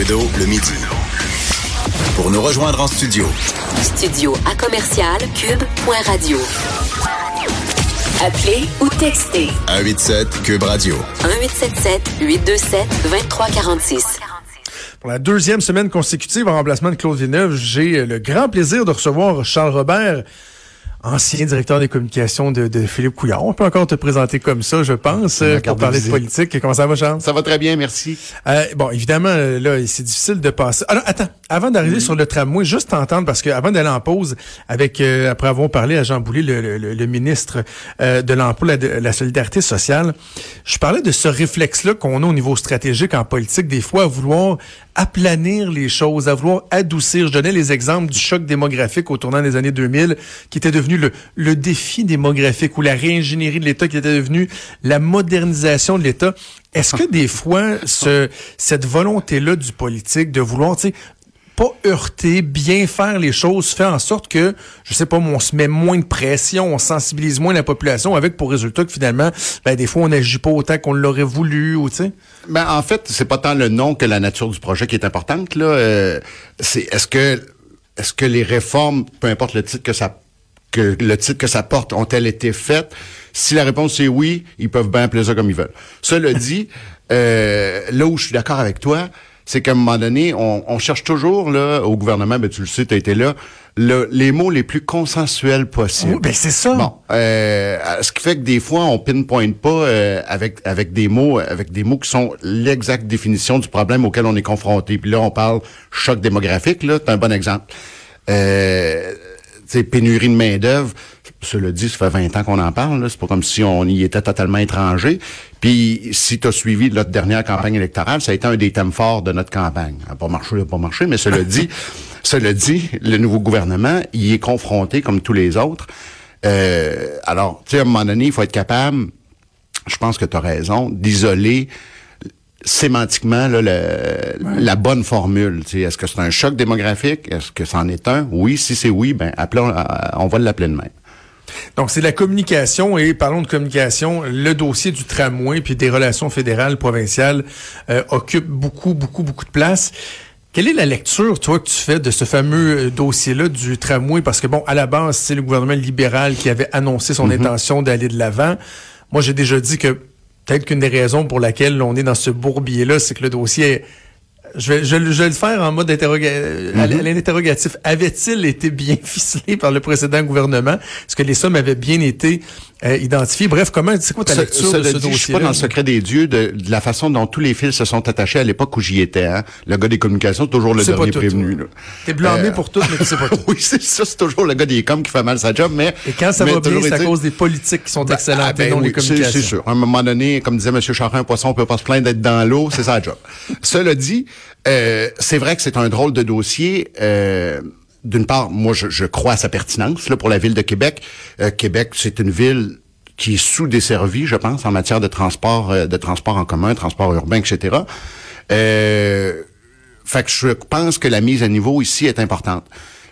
Trudeau le midi. Pour nous rejoindre en studio. Studio à commercial cube.radio. Appelez ou textez 187 Cube Radio. 1877 827 2346. Pour la deuxième semaine consécutive en remplacement de Claude Villeneuve, j'ai le grand plaisir de recevoir Charles Robert, ancien directeur des communications de, de, Philippe Couillard. On peut encore te présenter comme ça, je pense, pour parler de politique. Comment ça va, Charles? Ça va très bien, merci. Euh, bon, évidemment, là, c'est difficile de passer. Alors, attends, avant d'arriver sur le tramway, juste t'entendre, parce que avant d'aller en pause, avec euh, après avoir parlé à Jean Boulet, le, le, le ministre euh, de l'Emploi, de la Solidarité sociale, je parlais de ce réflexe-là qu'on a au niveau stratégique en politique, des fois, à vouloir aplanir les choses, à vouloir adoucir. Je donnais les exemples du choc démographique au tournant des années 2000, qui était devenu le, défi démographique ou la réingénierie de l'État, qui était devenu la modernisation de l'État. Est-ce que des fois, ce, cette volonté-là du politique de vouloir, tu sais, pas heurter, bien faire les choses, fait en sorte que, je sais pas, on se met moins de pression, on sensibilise moins la population avec pour résultat que finalement, ben, des fois, on n'agit pas autant qu'on l'aurait voulu, ou tu sais? Ben, en fait, c'est pas tant le nom que la nature du projet qui est importante, là. Euh, c'est, est-ce que, est-ce que les réformes, peu importe le titre que ça, que le titre que ça porte, ont-elles été faites? Si la réponse est oui, ils peuvent bien appeler ça comme ils veulent. Cela dit, euh, là où je suis d'accord avec toi, c'est qu'à un moment donné, on, on, cherche toujours là au gouvernement, ben tu le sais, tu as été là, le, les mots les plus consensuels possibles. Oui, ben c'est ça. Bon, euh, ce qui fait que des fois on pinpointe pas euh, avec avec des mots avec des mots qui sont l'exacte définition du problème auquel on est confronté. Puis là, on parle choc démographique. Là, c'est un bon exemple. Euh, pénurie de main d'œuvre. Cela dit, ça fait 20 ans qu'on en parle. C'est pas comme si on y était totalement étranger. Puis, si tu as suivi notre dernière campagne électorale, ça a été un des thèmes forts de notre campagne. Ça n'a pas marché, ça n'a pas marché, mais cela dit, cela dit, le nouveau gouvernement, il est confronté comme tous les autres. Euh, alors, tu sais, à un moment donné, il faut être capable, je pense que tu as raison, d'isoler sémantiquement là, le, la bonne formule. Est-ce que c'est un choc démographique? Est-ce que c'en est un? Oui, si c'est oui, ben appelons, on va l'appeler de même. Donc, c'est la communication et parlons de communication. Le dossier du tramway puis des relations fédérales, provinciales euh, occupe beaucoup, beaucoup, beaucoup de place. Quelle est la lecture, toi, que tu fais de ce fameux dossier-là du tramway? Parce que, bon, à la base, c'est le gouvernement libéral qui avait annoncé son mm-hmm. intention d'aller de l'avant. Moi, j'ai déjà dit que peut-être qu'une des raisons pour laquelle on est dans ce bourbier-là, c'est que le dossier je vais, je, vais le faire en mode mm-hmm. interrogatif. Avait-il été bien ficelé par le précédent gouvernement? Est-ce que les sommes avaient bien été euh, identifiées? Bref, comment, c'est quoi ta lecture de ce dossier? Je suis pas dans le secret des dieux de, la façon dont tous les fils se sont attachés à l'époque où j'y étais. Hein? Le gars des communications, c'est toujours le dernier prévenu. T'es blâmé euh, pour tout, mais tu sais pas tout. oui, c'est ça, c'est toujours le gars des coms qui fait mal sa job, mais... Et quand ça va bien, c'est à cause des politiques qui sont ben, excellentes ah, ben, non les communications. C'est sûr. À un moment donné, comme disait M. Charrin, un poisson peut pas se plaindre d'être dans l'eau, c'est sa job. Cela dit, euh, c'est vrai que c'est un drôle de dossier. Euh, D'une part, moi, je, je, crois à sa pertinence là, pour la ville de Québec. Euh, Québec, c'est une ville qui est sous-desservie, je pense, en matière de transport, euh, de transport en commun, transport urbain, etc. Euh, fait que je pense que la mise à niveau ici est importante.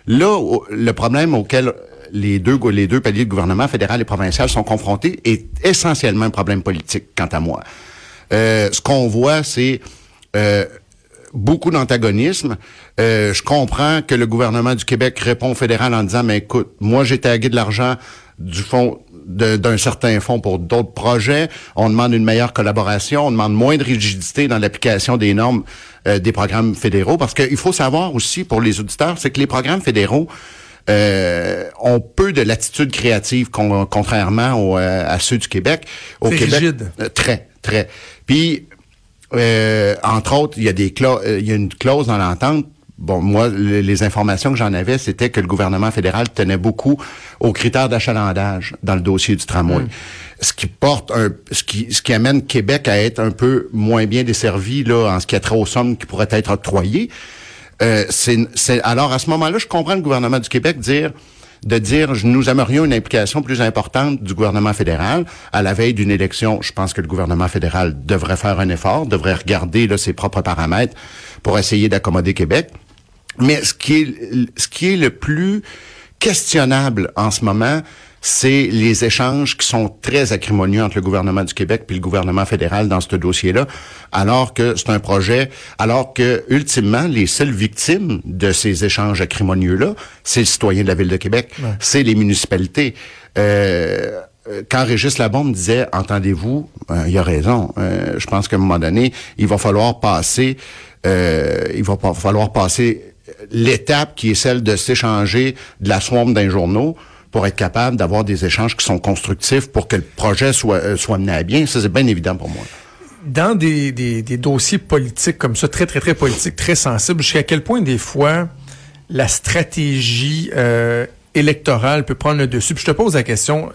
Là, le problème auquel les deux, les deux paliers de gouvernement fédéral et provincial sont confrontés est essentiellement un problème politique, quant à moi. Euh, ce qu'on voit, c'est euh, beaucoup d'antagonisme. Euh, je comprends que le gouvernement du Québec répond au fédéral en disant, mais écoute, moi j'ai tagué de l'argent du fonds d'un certain fonds pour d'autres projets. On demande une meilleure collaboration, on demande moins de rigidité dans l'application des normes euh, des programmes fédéraux, parce qu'il faut savoir aussi pour les auditeurs, c'est que les programmes fédéraux euh, ont peu de latitude créative, contrairement euh, à ceux du Québec. Au Québec, rigide. très, très. Puis euh, entre autres, il y a des euh, il y a une clause dans l'entente. Bon, moi, les, informations que j'en avais, c'était que le gouvernement fédéral tenait beaucoup aux critères d'achalandage dans le dossier du tramway. Hmm. Ce qui porte un, ce qui, ce qui amène Québec à être un peu moins bien desservi, là, en ce qui a trait aux sommes qui pourraient être octroyées. Euh, c'est, alors, à ce moment-là, je comprends le gouvernement du Québec dire, de dire nous aimerions une implication plus importante du gouvernement fédéral à la veille d'une élection. Je pense que le gouvernement fédéral devrait faire un effort, devrait regarder là, ses propres paramètres pour essayer d'accommoder Québec. Mais ce qui est ce qui est le plus questionnable en ce moment, c'est les échanges qui sont très acrimonieux entre le gouvernement du Québec puis le gouvernement fédéral dans ce dossier-là, alors que c'est un projet, alors que ultimement les seules victimes de ces échanges acrimonieux-là, c'est le citoyen de la ville de Québec, c'est les municipalités. Euh, quand Régis Labombe disait, entendez-vous, euh, il a raison. Euh, je pense qu'à un moment donné, il va falloir passer, euh, il va falloir passer l'étape qui est celle de s'échanger de la swamp d'un journaux pour être capable d'avoir des échanges qui sont constructifs pour que le projet soit, soit mené à bien. Ça, c'est bien évident pour moi. Dans des, des, des, dossiers politiques comme ça, très, très, très politiques, très sensibles, jusqu'à quel point des fois la stratégie électorale peut prendre le dessus? Puis je te pose la question,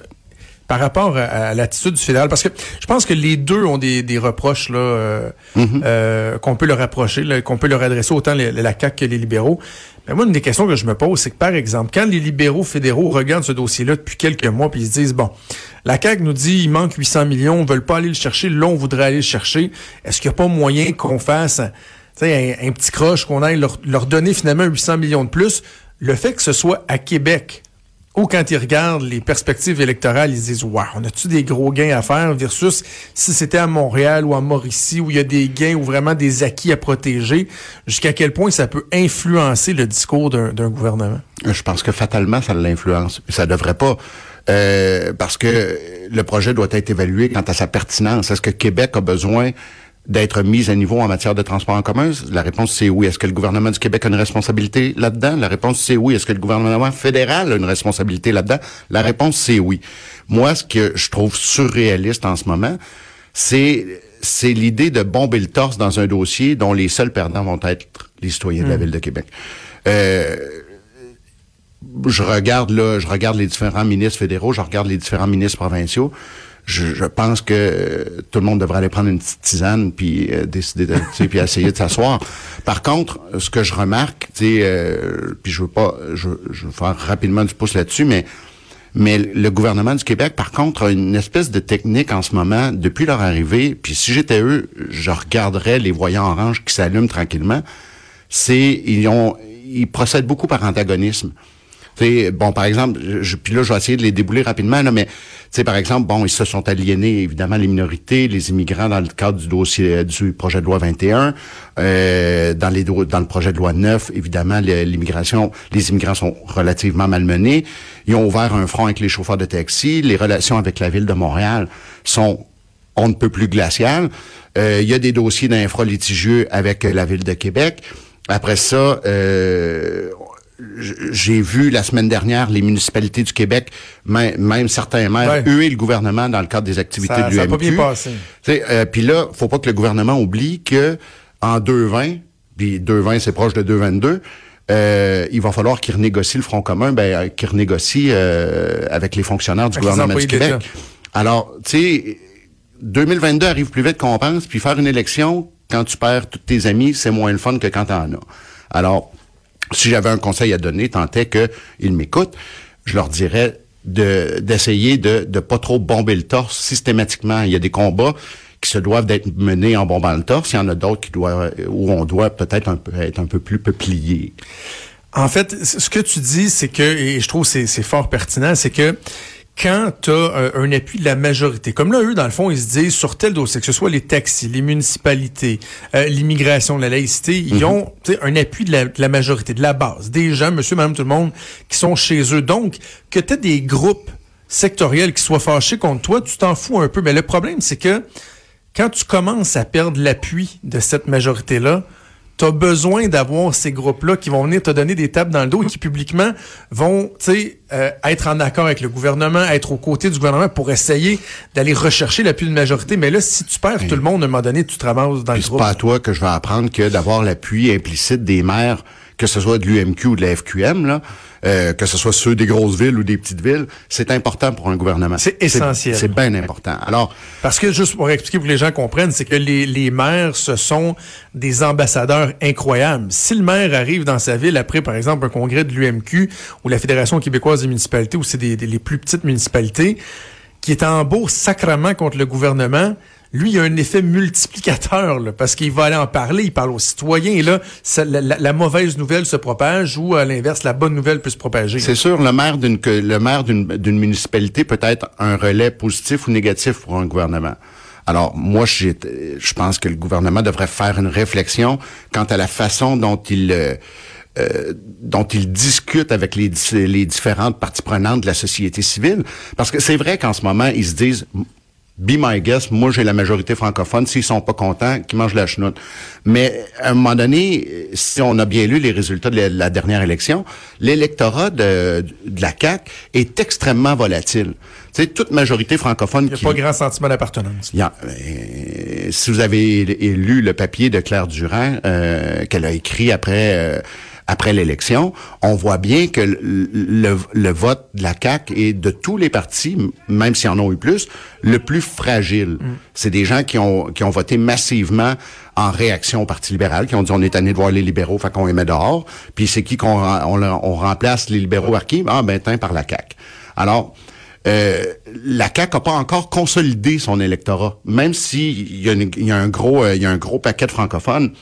par rapport à, l'attitude du fédéral, parce que je pense que les deux ont des, des reproches là euh, mm-hmm. euh, qu'on peut leur rapprocher, qu'on peut leur adresser autant la CAQ que les libéraux. Mais moi, une des questions que je me pose, c'est que par exemple, quand les libéraux fédéraux regardent ce dossier-là depuis quelques mois, puis ils se disent bon, la CAQ nous dit il manque 800 millions, on veut pas aller le chercher, là on voudrait aller le chercher. Est-ce qu'il n'y a pas moyen qu'on fasse un, un, petit croche, qu'on aille leur, leur donner finalement 800 millions de plus? Le fait que ce soit à Québec, ou quand ils regardent les perspectives électorales, ils disent Wow, on a-tu des gros gains à faire versus si c'était à Montréal ou à Mauricie où il y a des gains ou vraiment des acquis à protéger, jusqu'à quel point ça peut influencer le discours d'un gouvernement? Je pense que fatalement, ça l'influence. Ça devrait pas. Euh, parce que le projet doit être évalué quant à sa pertinence. Est-ce que Québec a besoin d'être mise à niveau en matière de transport en commun? La réponse, c'est oui. Est-ce que le gouvernement du Québec a une responsabilité là-dedans? La réponse, c'est oui. Est-ce que le gouvernement fédéral a une responsabilité là-dedans? La réponse, c'est oui. Moi, ce que je trouve surréaliste en ce moment, c'est c'est l'idée de bomber le torse dans un dossier dont les seuls perdants vont être les citoyens de la hmm. ville de Québec. Euh, je regarde là, je regarde les différents ministres fédéraux, je regarde les différents ministres provinciaux je, pense que tout le monde devrait aller prendre une petite tisane puis euh, décider de, puis essayer de s'asseoir. Par contre, ce que je remarque, tu euh, puis je veux pas, je, je veux faire rapidement du pouce là-dessus, mais mais le gouvernement du Québec, par contre, a une espèce de technique en ce moment, depuis leur arrivée, puis si j'étais eux, je regarderais les voyants oranges qui s'allument tranquillement, c'est, ils ont, ils procèdent beaucoup par antagonisme bon, par exemple, je, puis là, je vais essayer de les débouler rapidement, là, mais par exemple, bon, ils se sont aliénés, évidemment, les minorités, les immigrants dans le cadre du dossier euh, du projet de loi 21. Euh, dans, les dans le projet de loi 9, évidemment, l'immigration, les immigrants sont relativement malmenés. Ils ont ouvert un front avec les chauffeurs de taxi. Les relations avec la ville de Montréal sont on ne peut plus glaciales. Euh, il y a des dossiers d'infra litigieux avec la ville de Québec. Après ça, euh, j'ai vu la semaine dernière les municipalités du Québec, même, certains maires, huer le gouvernement dans le cadre des activités de l'UMQ. Ça pas bien passé. Euh, puis là, faut pas que le gouvernement oublie que en 2,20, puis 2,20 c'est proche de 2,22, euh, il va falloir qu'il renégocie le Front commun, ben, qu'il renégocie euh, avec les fonctionnaires du gouvernement du Québec. Alors, tu sais, 2022 arrive plus vite qu'on pense, puis faire une élection, quand tu perds tous tes amis, c'est moins le fun que quand t'en as. Alors, si j'avais un conseil à donner, tant est qu'ils m'écoutent, je leur dirais de d'essayer de ne pas trop bomber le torse systématiquement. Il y a des combats qui se doivent d'être menés en bombant le torse. Il y en a d'autres qui doivent où on doit peut-être un être un peu plus peuplier. En fait, ce que tu dis, c'est que, et je trouve c'est c'est fort pertinent, c'est que quand tu as un, appui de la majorité, comme là, eux, dans le fond, ils se disent sur tel dossier, que ce soit les taxis, les municipalités, euh, l'immigration, la laïcité, ils mhm. ont un appui de la, majorité, de la base, des gens, monsieur, madame, tout le monde, qui sont chez eux. Donc, que tu as des groupes sectoriels qui soient fâchés contre toi, tu t'en fous un peu. Mais le problème, c'est que quand tu commences à perdre l'appui de cette majorité-là, tu as besoin d'avoir ces groupes-là qui vont venir te donner des tables dans le dos et qui publiquement vont euh, être en accord avec le gouvernement, être aux côtés du gouvernement pour essayer d'aller rechercher l'appui de majorité. Mais là, si tu perds tout le monde, à un moment donné, tu te ramasses dans le groupe. C'est pas à toi que je vais apprendre que d'avoir l'appui implicite des maires que ce soit de l'UMQ ou de la FQM, là, euh, que ce soit ceux des grosses villes ou des petites villes, c'est important pour un gouvernement. C'est essentiel. C'est bien important. Alors, parce que juste pour expliquer pour que les gens comprennent, c'est que les, les maires, ce sont des ambassadeurs incroyables. Si le maire arrive dans sa ville après, par exemple, un congrès de l'UMQ ou la Fédération québécoise des municipalités, ou c'est des, les plus petites municipalités, qui est en beau sacrement contre le gouvernement, lui, il a un effet multiplicateur, parce qu'il va aller en parler, il parle aux citoyens, et là, la, mauvaise nouvelle se propage, ou à l'inverse, la bonne nouvelle peut se propager. C'est sûr, le maire d'une le maire d'une municipalité peut être un relais positif ou négatif pour un gouvernement. Alors moi, je pense que le gouvernement devrait faire une réflexion quant à la façon dont il euh, euh, dont il discute avec les, les différentes parties prenantes de la société civile. Parce que c'est vrai qu'en ce moment, ils se disent Be my guest, moi j'ai la majorité francophone, s'ils sont pas contents, qu'ils mangent la chenoute. Mais à un moment donné, si on a bien lu les résultats de la, la dernière élection, l'électorat de, de la CAQ est extrêmement volatile. Sais, toute majorité francophone Il n'y a qui... pas grand sentiment d'appartenance. Euh, si vous avez lu le papier de Claire Durand euh, qu'elle a écrit après euh, après l'élection, on voit bien que le, le- le vote de la CAQ est de tous les partis, même s'il y en a eu plus, le plus fragile. C'est des gens qui ont qui ont voté massivement en réaction au Parti libéral, qui ont dit on est tanné de voir les libéraux, fait qu'on les met dehors. Puis c'est qui qu'on on, on remplace les libéraux par qui? Ah ben tiens, par la CAQ. Alors euh, la CAQ n'a pas encore consolidé son électorat, même s'il y, y a un gros, euh, il y a un gros paquet de francophones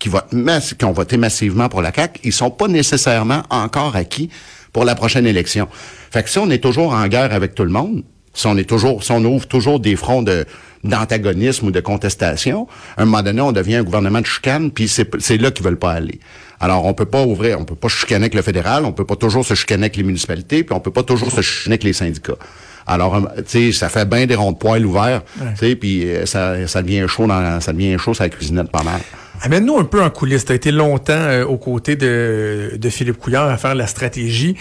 qui, votent mass- qui ont voté massivement pour la CAQ, ils sont pas nécessairement encore acquis pour la prochaine élection. Fait que si on est toujours en guerre avec tout le monde, si on est toujours, si on ouvre toujours des fronts de d'antagonisme ou de contestation, à un moment donné, on devient un gouvernement de chicane, puis c'est là qu'ils veulent pas aller. Alors, on peut pas ouvrir, on peut pas chicaner avec le fédéral, on peut pas toujours se chicaner avec les municipalités, puis on peut pas toujours se chicaner avec les syndicats. Alors, euh, tu sais, ça fait bien des ronds de poils ouverts, tu sais, puis euh, ça, ça devient chaud dans, ça devient chaud sur la cuisinette pas mal. Amène-nous un peu en coulisses. Tu as été longtemps euh, aux côtés de, de Philippe Couillard à faire la stratégie.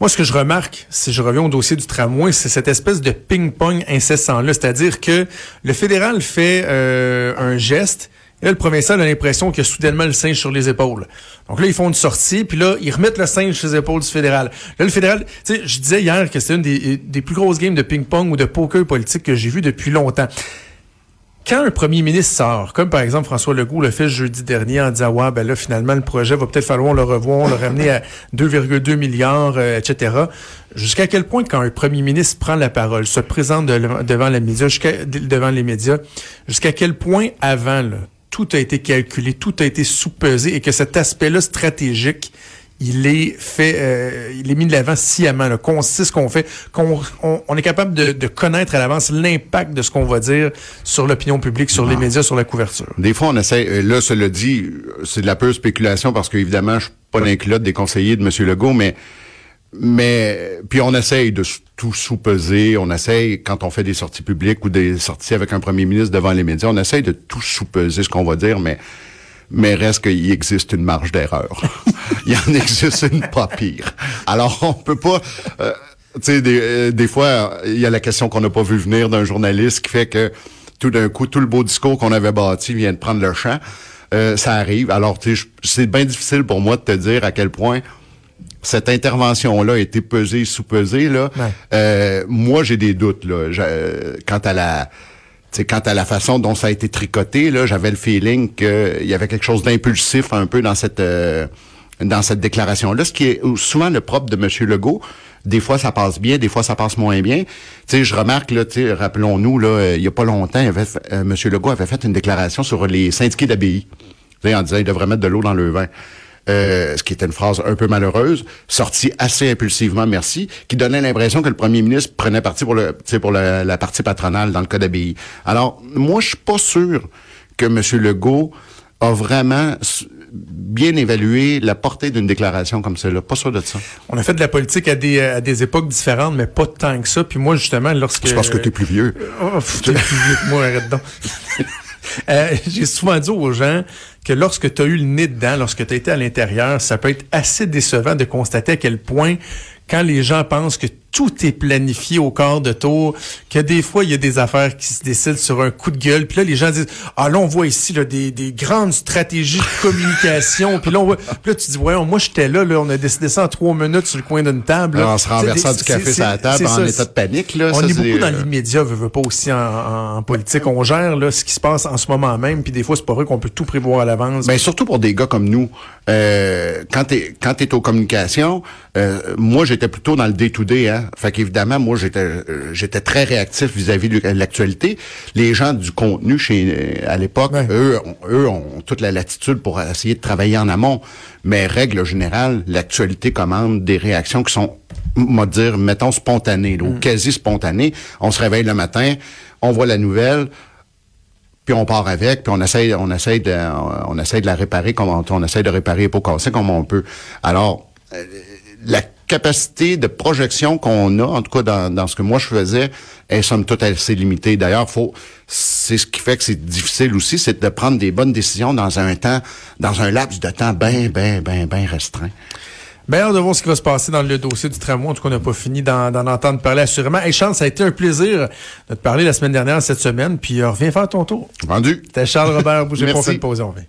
Moi, ce que je remarque, si je reviens au dossier du tramway, c'est cette espèce de ping-pong incessant-là. C'est-à-dire que le fédéral fait euh, un geste, et là, le provincial a l'impression qu'il a soudainement le singe sur les épaules. Donc là, ils font une sortie, puis là, ils remettent le singe sur les épaules du fédéral. Là, le fédéral, tu sais, je disais hier que c'était une des, des plus grosses games de ping-pong ou de poker politique que j'ai vu depuis longtemps quand un premier ministre sort, comme par exemple François Legault le fait jeudi dernier en disant ouais ben là finalement le projet va peut-être falloir le revoir, le ramener à 2,2 milliards, euh, etc. Jusqu'à quel point quand un premier ministre prend la parole, se présente de- devant les médias, jusqu'à quel point avant tout a été calculé, tout a été sous-pesé et que cet aspect-là stratégique il est fait, euh, il est mis de l'avant sciemment, là, qu'on sait ce qu'on fait, qu'on on, on est capable de, de connaître à l'avance l'impact de ce qu'on va dire sur l'opinion publique, sur les médias, sur la couverture. Des fois, on essaie, euh, là, cela dit, c'est de la pure spéculation parce qu'évidemment, je suis pas culottes des conseillers de M. Legault, mais, mais, puis on essaye de tout sous-peser, on essaye, quand on fait des sorties publiques ou des sorties avec un premier ministre devant les médias, on essaye de tout sous-peser ce qu'on va dire, mais, mais reste qu'il existe une marge d'erreur. Il y en existe une pas pire. Alors, on peut pas, euh, tu sais, des, euh, des fois, il y a la question qu'on n'a pas vu venir d'un journaliste qui fait que tout d'un coup, tout le beau discours qu'on avait bâti vient de prendre le champ. Euh, ça arrive. Alors, tu sais, c'est bien difficile pour moi de te dire à quel point cette intervention-là a été pesée, sous-pesée. Là. Ouais. Euh, moi, j'ai des doutes là, euh, quant à la sais, quant à la façon dont ça a été tricoté. Là, j'avais le feeling qu'il y avait quelque chose d'impulsif un peu dans cette euh, dans cette déclaration-là, ce qui est souvent le propre de M. Legault. Des fois, ça passe bien, des fois, ça passe moins bien. Tu je remarque, là, rappelons-nous, là, euh, il y a pas longtemps, euh, M. Legault avait fait une déclaration sur les syndiqués sais, en disant qu'il devrait mettre de l'eau dans le vin. Euh, ce qui était une phrase un peu malheureuse, sortie assez impulsivement, merci, qui donnait l'impression que le premier ministre prenait parti pour le, la, la partie patronale dans le cas d'abbaye. Alors, moi, je suis pas sûr que M. Legault a vraiment bien évalué la portée d'une déclaration comme celle-là. Pas sûr de ça. On a fait de la politique à des, à des époques différentes, mais pas tant que ça. Puis moi, justement, lorsque... C'est parce que tu es plus vieux. Oh, t'es plus vieux que moi, arrête donc. Euh, J'ai souvent dit aux gens que lorsque tu as eu le nez dedans, lorsque tu as été à l'intérieur, ça peut être assez décevant de constater à quel point, quand les gens pensent que tout est planifié au quart de tour, que des fois, il y a des affaires qui se décident sur un coup de gueule, puis là, les gens disent, ah là, on voit ici là, des, des grandes stratégies de communication, puis là, on voit, puis là, tu dis, voyons, moi, j'étais là, là, on a décidé ça en trois minutes sur le coin d'une table. là. En se renversant du café sur la table en ça, état de panique. Là, on ça, est beaucoup dans euh, l'immédiat, veut, veut pas aussi en, en- politique. On gère là, ce qui se passe en ce moment même, puis des fois, c'est pas vrai qu'on peut tout prévoir à l'avance. Ben surtout pour des gars comme nous. Euh, quand t'es quand t'es aux communications, euh, moi j'étais plutôt dans le day to day. Hein. Fait qu'évidemment, moi, j'étais euh, j'étais très réactif vis-à-vis de l'actualité. Les gens du contenu chez à l'époque, Ouais. eux, ont- eux ont toute la latitude pour essayer de travailler en amont. Mais règle générale, l'actualité commande des réactions qui sont, moi dire, mettons spontanées, là, ou quasi spontanées. On se réveille le matin, on voit la nouvelle puis on part avec, puis on essaye, on essaye de, on essaye de la réparer comme on, on essaye de réparer pots cassés comme on peut. Alors, euh, la capacité de projection qu'on a, en tout cas dans, dans ce que moi je faisais, est somme toute assez limitée. D'ailleurs, faut, c'est ce qui fait que c'est difficile aussi, c'est de prendre des bonnes décisions dans un temps, dans un laps de temps bien, bien, bien, bien restreint. Ben, hâte de voir ce qui va se passer dans le dossier du tramway. En tout cas, on n'a pas fini d'en d'en entendre parler assurément. Hey, Charles, ça a été un plaisir de te parler la semaine dernière, cette semaine, puis euh, reviens faire ton tour. Vendu. C'était Charles Robert Bouger pour une pause. On revient.